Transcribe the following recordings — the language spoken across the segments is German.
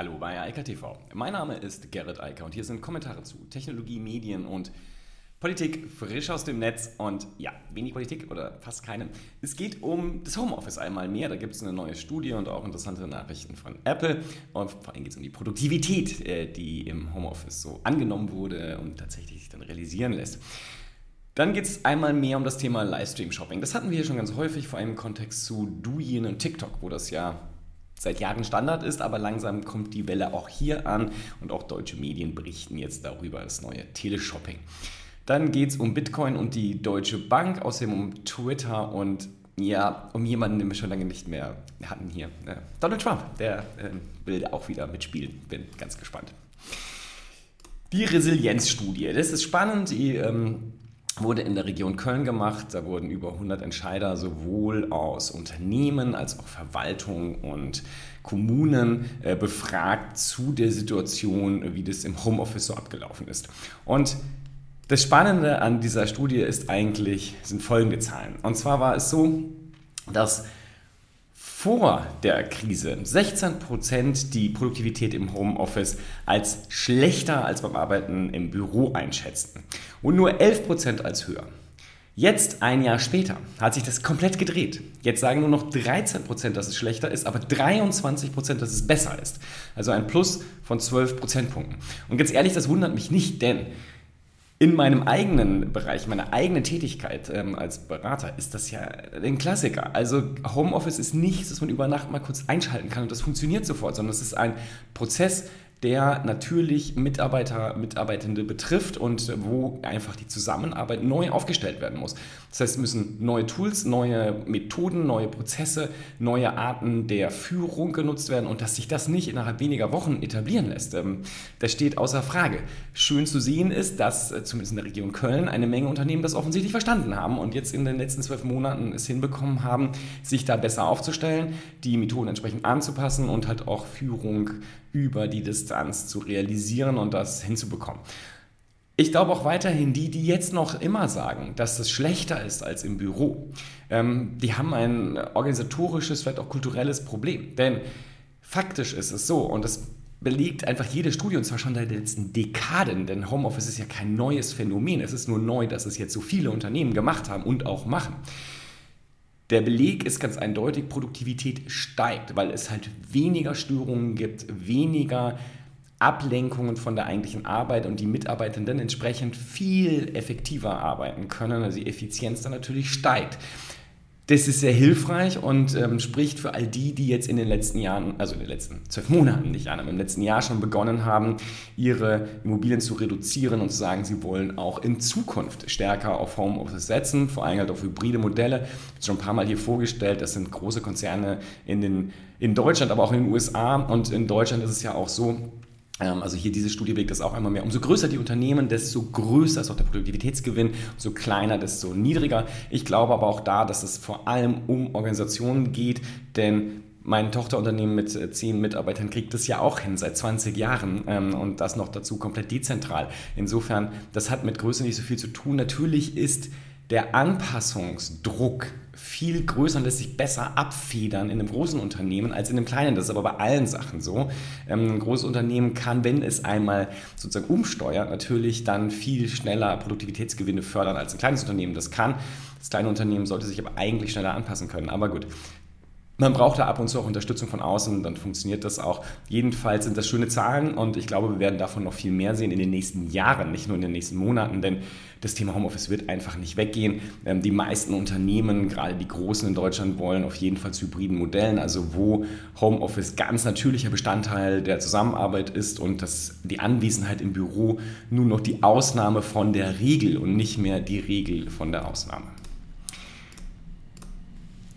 Hallo bei Eika TV. Mein Name ist Gerrit Eiker und hier sind Kommentare zu Technologie, Medien und Politik frisch aus dem Netz und ja, wenig Politik oder fast keine. Es geht um das Homeoffice einmal mehr. Da gibt es eine neue Studie und auch interessante Nachrichten von Apple. Und vor allem geht es um die Produktivität, äh, die im Homeoffice so angenommen wurde und tatsächlich sich dann realisieren lässt. Dann geht es einmal mehr um das Thema Livestream-Shopping. Das hatten wir hier schon ganz häufig, vor allem im Kontext zu Douyin und TikTok, wo das ja seit Jahren Standard ist, aber langsam kommt die Welle auch hier an und auch deutsche Medien berichten jetzt darüber, das neue Teleshopping. Dann geht es um Bitcoin und die Deutsche Bank, außerdem um Twitter und ja, um jemanden, den wir schon lange nicht mehr hatten hier. Äh, Donald Trump, der äh, will auch wieder mitspielen. Bin ganz gespannt. Die Resilienzstudie, das ist spannend. Die ähm, wurde in der Region Köln gemacht. Da wurden über 100 Entscheider sowohl aus Unternehmen als auch Verwaltung und Kommunen äh, befragt zu der Situation, wie das im Homeoffice so abgelaufen ist. Und das Spannende an dieser Studie ist eigentlich, sind folgende Zahlen. Und zwar war es so, dass vor der Krise 16% die Produktivität im Homeoffice als schlechter als beim Arbeiten im Büro einschätzten und nur 11% als höher. Jetzt, ein Jahr später, hat sich das komplett gedreht. Jetzt sagen nur noch 13%, dass es schlechter ist, aber 23%, dass es besser ist. Also ein Plus von 12 Prozentpunkten. Und ganz ehrlich, das wundert mich nicht, denn in meinem eigenen Bereich, meiner eigenen Tätigkeit ähm, als Berater ist das ja ein Klassiker. Also Homeoffice ist nichts, das man über Nacht mal kurz einschalten kann und das funktioniert sofort, sondern es ist ein Prozess, der natürlich Mitarbeiter, Mitarbeitende betrifft und wo einfach die Zusammenarbeit neu aufgestellt werden muss. Das heißt, es müssen neue Tools, neue Methoden, neue Prozesse, neue Arten der Führung genutzt werden und dass sich das nicht innerhalb weniger Wochen etablieren lässt, ähm, das steht außer Frage. Schön zu sehen ist, dass äh, zumindest in der Region Köln eine Menge Unternehmen das offensichtlich verstanden haben und jetzt in den letzten zwölf Monaten es hinbekommen haben, sich da besser aufzustellen, die Methoden entsprechend anzupassen und halt auch Führung über die Distanz zu realisieren und das hinzubekommen. Ich glaube auch weiterhin, die, die jetzt noch immer sagen, dass es schlechter ist als im Büro, ähm, die haben ein organisatorisches, vielleicht auch kulturelles Problem. Denn faktisch ist es so, und das belegt einfach jede Studie, und zwar schon seit den letzten Dekaden, denn Homeoffice ist ja kein neues Phänomen, es ist nur neu, dass es jetzt so viele Unternehmen gemacht haben und auch machen. Der Beleg ist ganz eindeutig, Produktivität steigt, weil es halt weniger Störungen gibt, weniger Ablenkungen von der eigentlichen Arbeit und die Mitarbeitenden entsprechend viel effektiver arbeiten können, also die Effizienz dann natürlich steigt. Das ist sehr hilfreich und ähm, spricht für all die, die jetzt in den letzten Jahren, also in den letzten zwölf Monaten nicht an, aber im letzten Jahr schon begonnen haben, ihre Immobilien zu reduzieren und zu sagen, sie wollen auch in Zukunft stärker auf Homeoffice setzen, vor allem halt auf hybride Modelle. Ich habe schon ein paar Mal hier vorgestellt, das sind große Konzerne in, den, in Deutschland, aber auch in den USA und in Deutschland ist es ja auch so, also hier diese Studie belegt das auch einmal mehr. Umso größer die Unternehmen, desto größer ist auch der Produktivitätsgewinn, umso kleiner, desto niedriger. Ich glaube aber auch da, dass es vor allem um Organisationen geht, denn mein Tochterunternehmen mit äh, zehn Mitarbeitern kriegt das ja auch hin seit 20 Jahren ähm, und das noch dazu komplett dezentral. Insofern, das hat mit Größe nicht so viel zu tun. Natürlich ist der Anpassungsdruck viel größer und lässt sich besser abfedern in einem großen Unternehmen als in einem kleinen. Das ist aber bei allen Sachen so. Ähm, ein großes Unternehmen kann, wenn es einmal sozusagen umsteuert, natürlich dann viel schneller Produktivitätsgewinne fördern als ein kleines Unternehmen das kann. Das kleine Unternehmen sollte sich aber eigentlich schneller anpassen können. Aber gut, man braucht da ab und zu auch Unterstützung von außen, dann funktioniert das auch. Jedenfalls sind das schöne Zahlen und ich glaube, wir werden davon noch viel mehr sehen in den nächsten Jahren, nicht nur in den nächsten Monaten, denn das Thema Homeoffice wird einfach nicht weggehen. Ähm, die meisten Unternehmen, gerade die großen in Deutschland, wollen auf jeden Fall zu hybriden Modellen, also wo Homeoffice ganz natürlicher Bestandteil der Zusammenarbeit ist und dass die Anwesenheit im Büro nur noch die Ausnahme von der Regel und nicht mehr die Regel von der Ausnahme.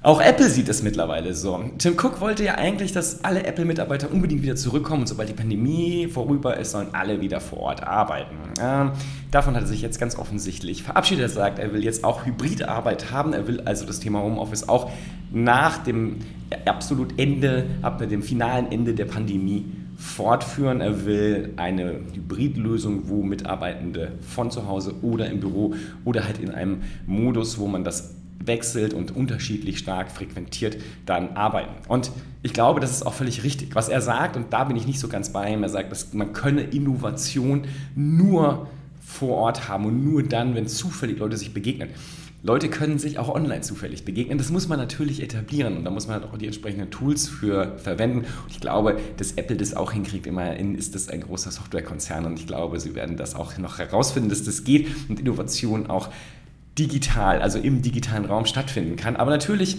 Auch Apple sieht es mittlerweile so. Tim Cook wollte ja eigentlich, dass alle Apple-Mitarbeiter unbedingt wieder zurückkommen und sobald die Pandemie vorüber ist, sollen alle wieder vor Ort arbeiten. Ähm, davon hat er sich jetzt ganz offensichtlich verabschiedet. Er sagt, er will jetzt auch Hybridarbeit haben. Er will also das Thema Homeoffice auch nach dem absolut Ende, ab dem finalen Ende der Pandemie fortführen. Er will eine Hybridlösung, wo Mitarbeitende von zu Hause oder im Büro oder halt in einem Modus, wo man das wechselt und unterschiedlich stark frequentiert dann arbeiten. Und ich glaube, das ist auch völlig richtig. Was er sagt, und da bin ich nicht so ganz bei ihm, er sagt, dass man könne Innovation nur vor Ort haben und nur dann, wenn zufällig Leute sich begegnen. Leute können sich auch online zufällig begegnen. Das muss man natürlich etablieren und da muss man halt auch die entsprechenden Tools für verwenden. Und ich glaube, dass Apple das auch hinkriegt. Immerhin ist das ein großer Softwarekonzern und ich glaube, sie werden das auch noch herausfinden, dass das geht und Innovation auch digital, also im digitalen Raum stattfinden kann. Aber natürlich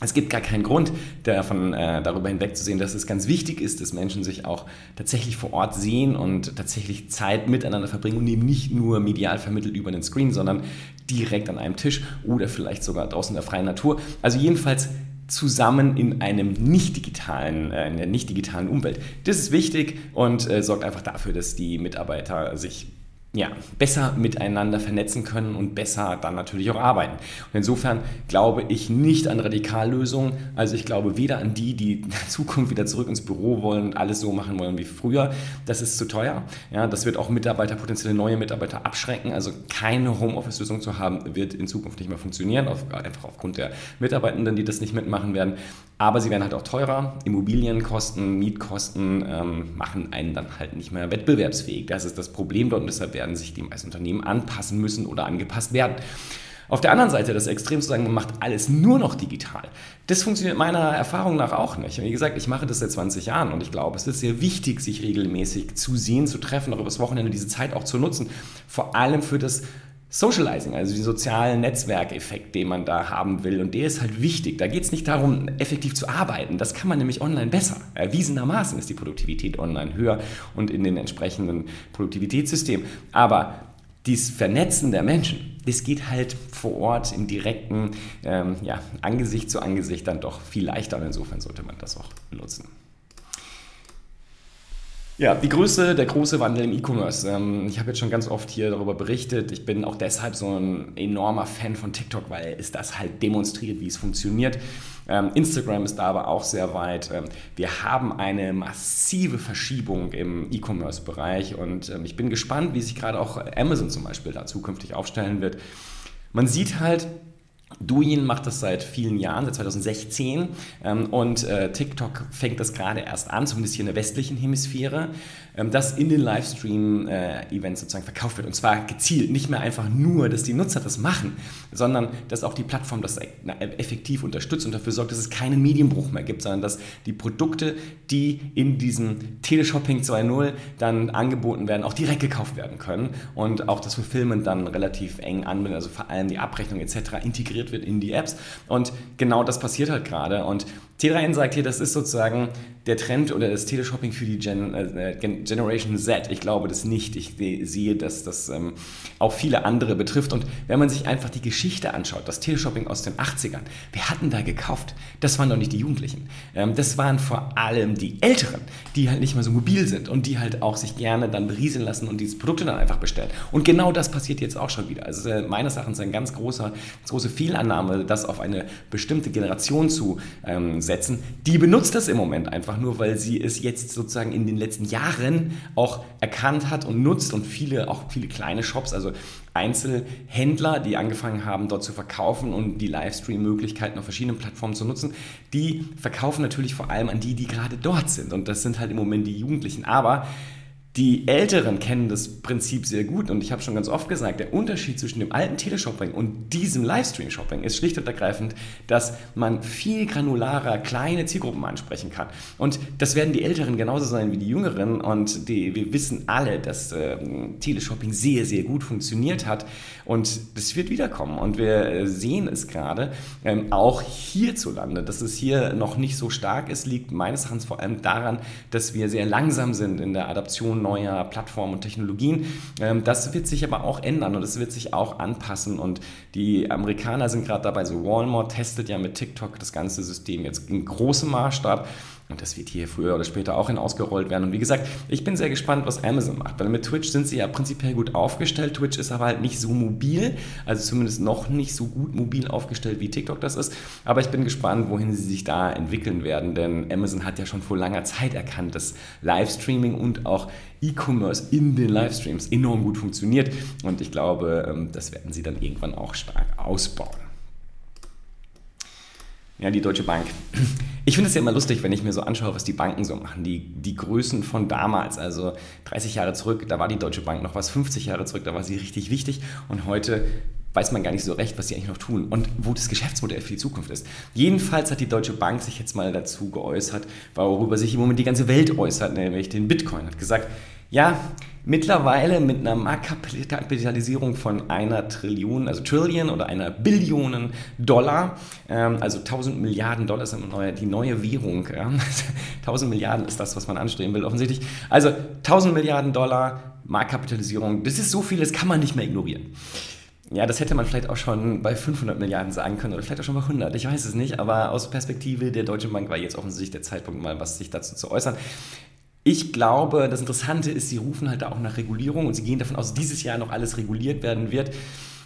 es gibt gar keinen Grund, davon, äh, darüber hinwegzusehen, dass es ganz wichtig ist, dass Menschen sich auch tatsächlich vor Ort sehen und tatsächlich Zeit miteinander verbringen und eben nicht nur medial vermittelt über den Screen, sondern direkt an einem Tisch oder vielleicht sogar draußen in der freien Natur. Also jedenfalls zusammen in einem nicht digitalen, äh, in der nicht digitalen Umwelt. Das ist wichtig und äh, sorgt einfach dafür, dass die Mitarbeiter sich ja, besser miteinander vernetzen können und besser dann natürlich auch arbeiten. Und insofern glaube ich nicht an Radikallösungen. Also ich glaube weder an die, die in Zukunft wieder zurück ins Büro wollen und alles so machen wollen wie früher. Das ist zu teuer. Ja, das wird auch Mitarbeiter, potenzielle neue Mitarbeiter abschrecken. Also keine Homeoffice-Lösung zu haben, wird in Zukunft nicht mehr funktionieren, auf, einfach aufgrund der Mitarbeitenden, die das nicht mitmachen werden. Aber sie werden halt auch teurer. Immobilienkosten, Mietkosten ähm, machen einen dann halt nicht mehr wettbewerbsfähig. Das ist das Problem dort und deshalb werden sich die meisten Unternehmen anpassen müssen oder angepasst werden. Auf der anderen Seite das Extrem zu sagen, man macht alles nur noch digital. Das funktioniert meiner Erfahrung nach auch nicht. Wie gesagt, ich mache das seit 20 Jahren und ich glaube, es ist sehr wichtig, sich regelmäßig zu sehen, zu treffen, auch übers Wochenende diese Zeit auch zu nutzen. Vor allem für das Socializing, also den sozialen Netzwerkeffekt, den man da haben will. Und der ist halt wichtig. Da geht es nicht darum, effektiv zu arbeiten. Das kann man nämlich online besser. Erwiesenermaßen ist die Produktivität online höher und in den entsprechenden Produktivitätssystemen. Aber dieses Vernetzen der Menschen, das geht halt vor Ort im direkten ähm, ja, Angesicht zu Angesicht dann doch viel leichter. Und insofern sollte man das auch nutzen. Ja, die Größe, der große Wandel im E-Commerce. Ähm, ich habe jetzt schon ganz oft hier darüber berichtet. Ich bin auch deshalb so ein enormer Fan von TikTok, weil es das halt demonstriert, wie es funktioniert. Ähm, Instagram ist da aber auch sehr weit. Ähm, wir haben eine massive Verschiebung im E-Commerce-Bereich und ich bin gespannt, wie sich gerade auch Amazon zum Beispiel da zukünftig aufstellen wird. Man sieht halt, Douyin macht das seit vielen Jahren, seit 2016 ähm, und äh, TikTok fängt das gerade erst an, zumindest hier in der westlichen Hemisphäre, ähm, dass in den Livestream-Events äh, sozusagen verkauft wird. Und zwar gezielt, nicht mehr einfach nur, dass die Nutzer das machen, sondern dass auch die Plattform das äh, effektiv unterstützt und dafür sorgt, dass es keinen Medienbruch mehr gibt, sondern dass die Produkte, die in diesem Teleshopping 2.0 dann angeboten werden, auch direkt gekauft werden können und auch das Fulfillment dann relativ eng anbindet, also vor allem die Abrechnung etc. integriert integriert wird in die Apps. Und genau das passiert halt gerade. Und T3N sagt hier, das ist sozusagen der Trend oder das Teleshopping für die Gen, äh, Generation Z. Ich glaube das nicht. Ich sehe, dass das ähm, auch viele andere betrifft. Und wenn man sich einfach die Geschichte anschaut, das Teleshopping aus den 80ern, wer hat denn da gekauft? Das waren doch nicht die Jugendlichen. Ähm, das waren vor allem die Älteren, die halt nicht mehr so mobil sind und die halt auch sich gerne dann berieseln lassen und diese Produkte dann einfach bestellen. Und genau das passiert jetzt auch schon wieder. Also äh, meines Erachtens ein ganz großer, ganz große Fehlannahme, das auf eine bestimmte Generation zu ähm, setzen. Die benutzt das im Moment einfach nur, weil sie es jetzt sozusagen in den letzten Jahren auch erkannt hat und nutzt und viele, auch viele kleine Shops, also Einzelhändler, die angefangen haben, dort zu verkaufen und die Livestream-Möglichkeiten auf verschiedenen Plattformen zu nutzen, die verkaufen natürlich vor allem an die, die gerade dort sind. Und das sind halt im Moment die Jugendlichen. Aber die Älteren kennen das Prinzip sehr gut und ich habe schon ganz oft gesagt, der Unterschied zwischen dem alten Teleshopping und diesem Livestream-Shopping ist schlicht und ergreifend, dass man viel granularer kleine Zielgruppen ansprechen kann. Und das werden die Älteren genauso sein wie die Jüngeren und die, wir wissen alle, dass äh, Teleshopping sehr, sehr gut funktioniert hat und das wird wiederkommen und wir äh, sehen es gerade ähm, auch hierzulande. Dass es hier noch nicht so stark ist, liegt meines Erachtens vor allem daran, dass wir sehr langsam sind in der Adaption neuer Plattformen und Technologien. Ähm, das wird sich aber auch ändern und es wird sich auch anpassen. Und die Amerikaner sind gerade dabei, so Walmart testet ja mit TikTok das ganze System jetzt in großem Maßstab. Und das wird hier früher oder später auch hinausgerollt werden. Und wie gesagt, ich bin sehr gespannt, was Amazon macht. Weil mit Twitch sind sie ja prinzipiell gut aufgestellt. Twitch ist aber halt nicht so mobil, also zumindest noch nicht so gut mobil aufgestellt, wie TikTok das ist. Aber ich bin gespannt, wohin sie sich da entwickeln werden. Denn Amazon hat ja schon vor langer Zeit erkannt, dass Livestreaming und auch E-Commerce in den Livestreams enorm gut funktioniert. Und ich glaube, ähm, das werden sie dann irgendwann auch stark ausbauen. Ja, die Deutsche Bank. Ich finde es ja immer lustig, wenn ich mir so anschaue, was die Banken so machen. Die, die Größen von damals, also 30 Jahre zurück, da war die Deutsche Bank noch was, 50 Jahre zurück, da war sie richtig wichtig. Und heute weiß man gar nicht so recht, was sie eigentlich noch tun und wo das Geschäftsmodell für die Zukunft ist. Jedenfalls hat die Deutsche Bank sich jetzt mal dazu geäußert, worüber sich im Moment die ganze Welt äußert, nämlich den Bitcoin. Hat gesagt, ja, mittlerweile mit einer Marktkapitalisierung von einer Trillion, also Trillion oder einer Billionen Dollar, ähm, also 1000 Milliarden Dollar ist die neue Währung. Ja. 1000 Milliarden ist das, was man anstreben will, offensichtlich. Also 1000 Milliarden Dollar Marktkapitalisierung, das ist so viel, das kann man nicht mehr ignorieren. Ja, das hätte man vielleicht auch schon bei 500 Milliarden sagen können oder vielleicht auch schon bei 100. Ich weiß es nicht, aber aus Perspektive der Deutschen Bank war jetzt offensichtlich der Zeitpunkt, mal was sich dazu zu äußern. Ich glaube, das Interessante ist, sie rufen halt auch nach Regulierung und sie gehen davon aus, dieses Jahr noch alles reguliert werden wird.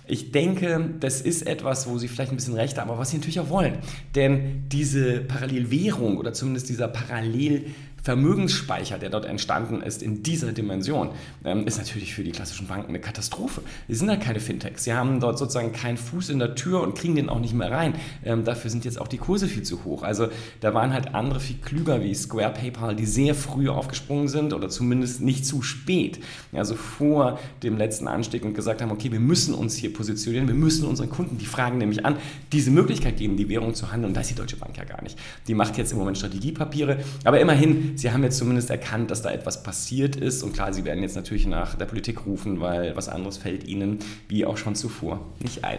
Ich denke, das ist etwas, wo Sie vielleicht ein bisschen recht haben, aber was Sie natürlich auch wollen. Denn diese Parallelwährung oder zumindest dieser Parallel Vermögensspeicher, der dort entstanden ist in dieser Dimension, ähm, ist natürlich für die klassischen Banken eine Katastrophe. Sie sind halt keine Fintechs. Sie haben dort sozusagen keinen Fuß in der Tür und kriegen den auch nicht mehr rein. Ähm, dafür sind jetzt auch die Kurse viel zu hoch. Also da waren halt andere viel klüger wie Square PayPal, die sehr früh aufgesprungen sind oder zumindest nicht zu spät. Also vor dem letzten Anstieg und gesagt haben, okay, wir müssen uns hier positionieren, wir müssen unseren Kunden, die fragen nämlich an, diese Möglichkeit geben, die Währung zu handeln. Und da ist die Deutsche Bank ja gar nicht. Die macht jetzt im Moment Strategiepapiere, aber immerhin sie haben jetzt zumindest erkannt, dass da etwas passiert ist. Und klar, sie werden jetzt natürlich nach der Politik rufen, weil was anderes fällt ihnen, wie auch schon zuvor, nicht ein.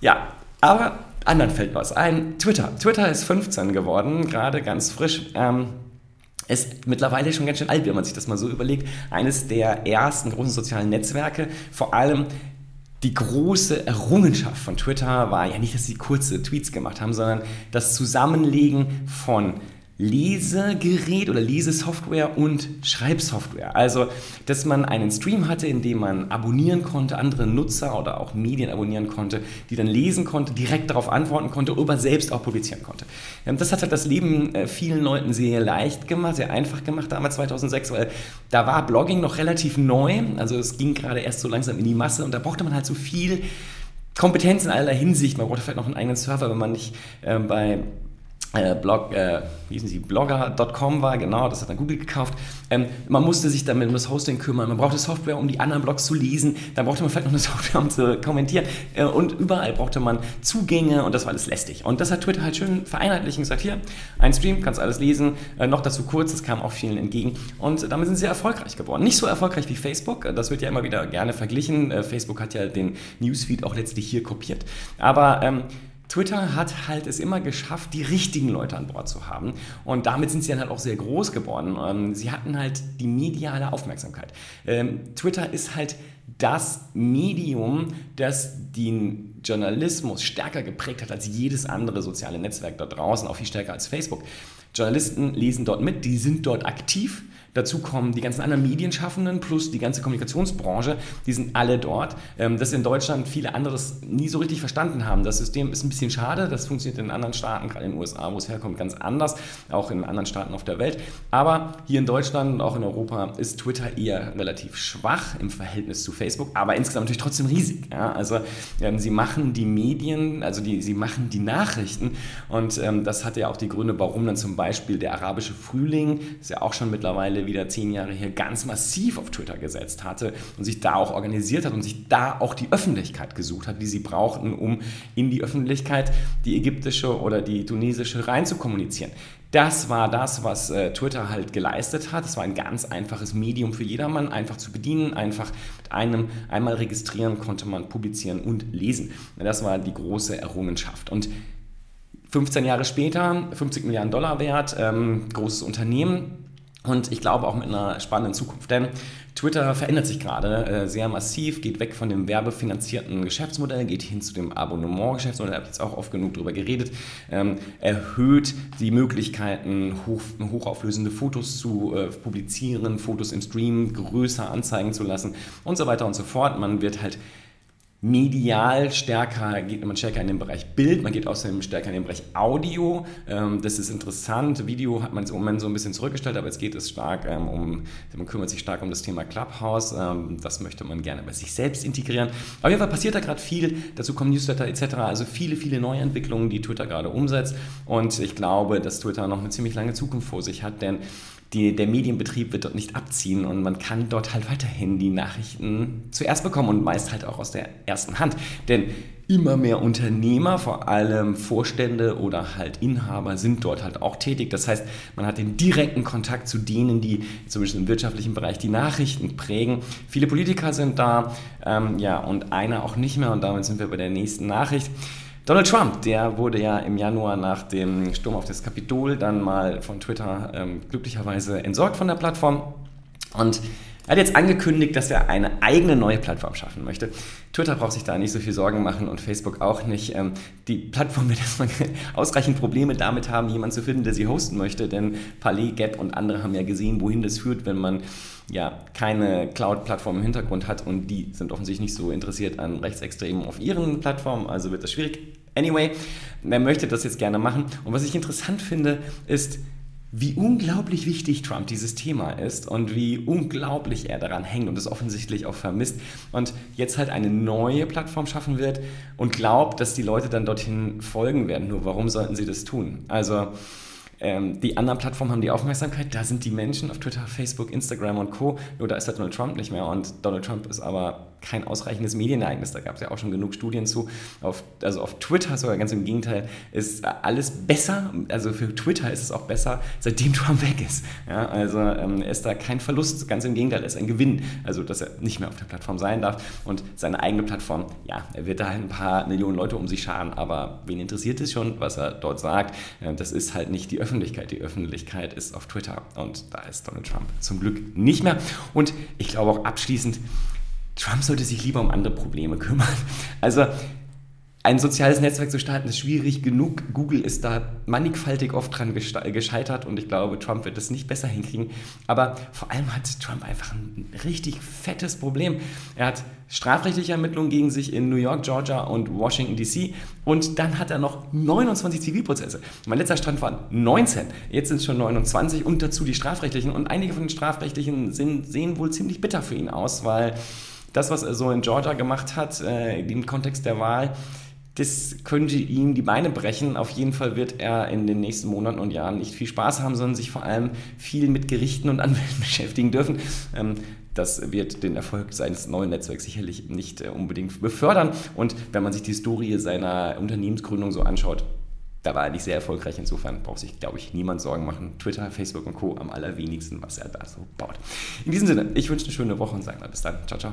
Ja, aber anderen fällt was ein. Twitter. Twitter ist 15 geworden, gerade ganz frisch. Ähm, ist mittlerweile schon ganz schön alt, wenn man sich das mal so überlegt. Eines der ersten großen sozialen Netzwerke, vor allem die große Errungenschaft von Twitter war ja nicht, dass sie kurze Tweets gemacht haben, sondern das Zusammenlegen von Lesegerät oder Lesesoftware und Schreibsoftware. Also, dass man einen Stream hatte, in dem man abonnieren konnte, andere Nutzer oder auch Medien abonnieren konnte, die dann lesen konnte, direkt darauf antworten konnte, oder selbst auch publizieren konnte. Ähm, das hat halt das Leben äh, vielen Leuten sehr leicht gemacht, sehr einfach gemacht damals 2006, weil da war Blogging noch relativ neu, also es ging gerade erst so langsam in die Masse und da brauchte man halt so viel Kompetenz in aller Hinsicht. Man brauchte vielleicht noch einen eigenen Server, wenn man nicht äh, bei Blog, äh, wie sie, blogger.com war, genau, das hat dann Google gekauft. Ähm, man musste sich damit um das Hosting kümmern, man brauchte Software, um die anderen Blogs zu lesen, dann brauchte man vielleicht noch eine Software, um zu kommentieren äh, und überall brauchte man Zugänge und das war alles lästig. Und das hat Twitter halt schön vereinheitlich und gesagt, hier, ein Stream, kannst alles lesen, äh, noch dazu kurz, das kam auch vielen entgegen und damit sind sie erfolgreich geworden. Nicht so erfolgreich wie Facebook, das wird ja immer wieder gerne verglichen, äh, Facebook hat ja den Newsfeed auch letztlich hier kopiert, aber ähm, Twitter hat halt es immer geschafft, die richtigen Leute an Bord zu haben. Und damit sind sie dann halt auch sehr groß geworden. Ähm, sie hatten halt die mediale Aufmerksamkeit. Ähm, Twitter ist halt das Medium, das den Journalismus stärker geprägt hat als jedes andere soziale Netzwerk da draußen, auch viel stärker als Facebook. Journalisten lesen dort mit, die sind dort aktiv Dazu kommen die ganzen anderen Medienschaffenden plus die ganze Kommunikationsbranche, die sind alle dort. Ähm, das in Deutschland viele anderes nie so richtig verstanden haben. Das System ist ein bisschen schade, das funktioniert in anderen Staaten, gerade in den USA, wo es herkommt, ganz anders, auch in anderen Staaten auf der Welt. Aber hier in Deutschland und auch in Europa ist Twitter eher relativ schwach im Verhältnis zu Facebook, aber insgesamt natürlich trotzdem riesig. Ja? Also ähm, sie machen die Medien, also die, sie machen die Nachrichten und ähm, das hat ja auch die Gründe, warum dann zum Beispiel der arabische Frühling, ist ja auch schon mittlerweile wieder zehn Jahre her ganz massiv auf Twitter gesetzt hatte und sich da auch organisiert hat und sich da auch die Öffentlichkeit gesucht hat, die sie brauchten, um in die Öffentlichkeit die ägyptische oder die tunesische rein zu kommunizieren. Das war das, was äh, Twitter halt geleistet hat. Es war ein ganz einfaches Medium für jedermann, einfach zu bedienen, einfach mit einem einmal registrieren konnte man publizieren und lesen. Das war die große Errungenschaft. Und 15 Jahre später, 50 Milliarden Dollar wert, ähm, großes Unternehmen, und ich glaube auch mit einer spannenden Zukunft. Denn Twitter verändert sich gerade äh, sehr massiv, geht weg von dem werbefinanzierten Geschäftsmodell, geht hin zu dem Abonnement-Geschäftsmodell, da habe ich jetzt auch oft genug drüber geredet, ähm, erhöht die Möglichkeiten, hoch, hochauflösende Fotos zu äh, publizieren, Fotos im Stream größer anzeigen zu lassen und so weiter und so fort. Man wird halt medial stärker, geht man stärker in den Bereich Bild, man geht außerdem stärker in den Bereich Audio. Ähm, das ist interessant. Video hat man im Moment so ein bisschen zurückgestellt, aber jetzt geht es stark ähm, um, man kümmert sich stark um das Thema Clubhouse. Ähm, das möchte man gerne bei sich selbst integrieren. Auf jeden Fall passiert da gerade viel. Dazu kommen Newsletter etc. Also viele, viele neue Entwicklungen, die Twitter gerade umsetzt. Und ich glaube, dass Twitter noch eine ziemlich lange Zukunft vor sich hat, denn die, der Medienbetrieb wird dort nicht abziehen und man kann dort halt weiterhin die Nachrichten zuerst bekommen und meist halt auch aus der ersten Hand. Denn immer mehr Unternehmer, vor allem Vorstände oder halt Inhaber sind dort halt auch tätig. Das heißt, man hat den direkten Kontakt zu denen, die zumindest im wirtschaftlichen Bereich die Nachrichten prägen. Viele Politiker sind da, ähm, ja, und einer auch nicht mehr und damit sind wir bei der nächsten Nachricht. Donald Trump, der wurde ja im Januar nach dem Sturm auf das Kapitol dann mal von Twitter ähm, glücklicherweise entsorgt von der Plattform. Und er hat jetzt angekündigt, dass er eine eigene neue Plattform schaffen möchte. Twitter braucht sich da nicht so viel Sorgen machen und Facebook auch nicht. Ähm, die Plattform wird erstmal ausreichend Probleme damit haben, jemanden zu finden, der sie hosten möchte, denn Palais, Gap und andere haben ja gesehen, wohin das führt, wenn man ja keine Cloud-Plattform im Hintergrund hat und die sind offensichtlich nicht so interessiert an Rechtsextremen auf ihren Plattformen, also wird das schwierig. Anyway, wer möchte das jetzt gerne machen? Und was ich interessant finde, ist, wie unglaublich wichtig Trump dieses Thema ist und wie unglaublich er daran hängt und es offensichtlich auch vermisst und jetzt halt eine neue Plattform schaffen wird und glaubt, dass die Leute dann dorthin folgen werden. Nur warum sollten sie das tun? Also ähm, die anderen Plattformen haben die Aufmerksamkeit, da sind die Menschen auf Twitter, Facebook, Instagram und Co. Nur da ist halt Donald Trump nicht mehr und Donald Trump ist aber kein ausreichendes Medienereignis. Da gab es ja auch schon genug Studien zu. Auf, also auf Twitter sogar ganz im Gegenteil ist alles besser. Also für Twitter ist es auch besser, seitdem Trump weg ist. Ja, also ähm, ist da kein Verlust, ganz im Gegenteil, ist ein Gewinn. Also dass er nicht mehr auf der Plattform sein darf und seine eigene Plattform, ja, er wird da ein paar Millionen Leute um sich scharen, aber wen interessiert es schon, was er dort sagt? Äh, das ist halt nicht die Öffentlichkeit. Die Öffentlichkeit ist auf Twitter und da ist Donald Trump zum Glück nicht mehr. Und ich glaube auch abschließend, Trump sollte sich lieber um andere Probleme kümmern. Also ein soziales Netzwerk zu starten ist schwierig genug. Google ist da mannigfaltig oft dran gescheitert und ich glaube, Trump wird das nicht besser hinkriegen. Aber vor allem hat Trump einfach ein richtig fettes Problem. Er hat strafrechtliche Ermittlungen gegen sich in New York, Georgia und Washington DC und dann hat er noch 29 Zivilprozesse. Mein letzter Stand waren 19, jetzt sind es schon 29 und dazu die strafrechtlichen und einige von den strafrechtlichen sind, sehen wohl ziemlich bitter für ihn aus, weil das, was er so in Georgia gemacht hat, äh, im Kontext der Wahl, das könnte ihm die Beine brechen. Auf jeden Fall wird er in den nächsten Monaten und Jahren nicht viel Spaß haben, sondern sich vor allem viel mit Gerichten und Anwälten beschäftigen dürfen. Ähm, das wird den Erfolg seines neuen Netzwerks sicherlich nicht äh, unbedingt befördern. Und wenn man sich die Historie seiner Unternehmensgründung so anschaut, da war er nicht sehr erfolgreich. Insofern braucht sich, glaube ich, niemand Sorgen machen. Twitter, Facebook und Co. am allerwenigsten, was er da so baut. In diesem Sinne, ich wünsche eine schöne Woche und sage mal bis dann. Ciao, ciao.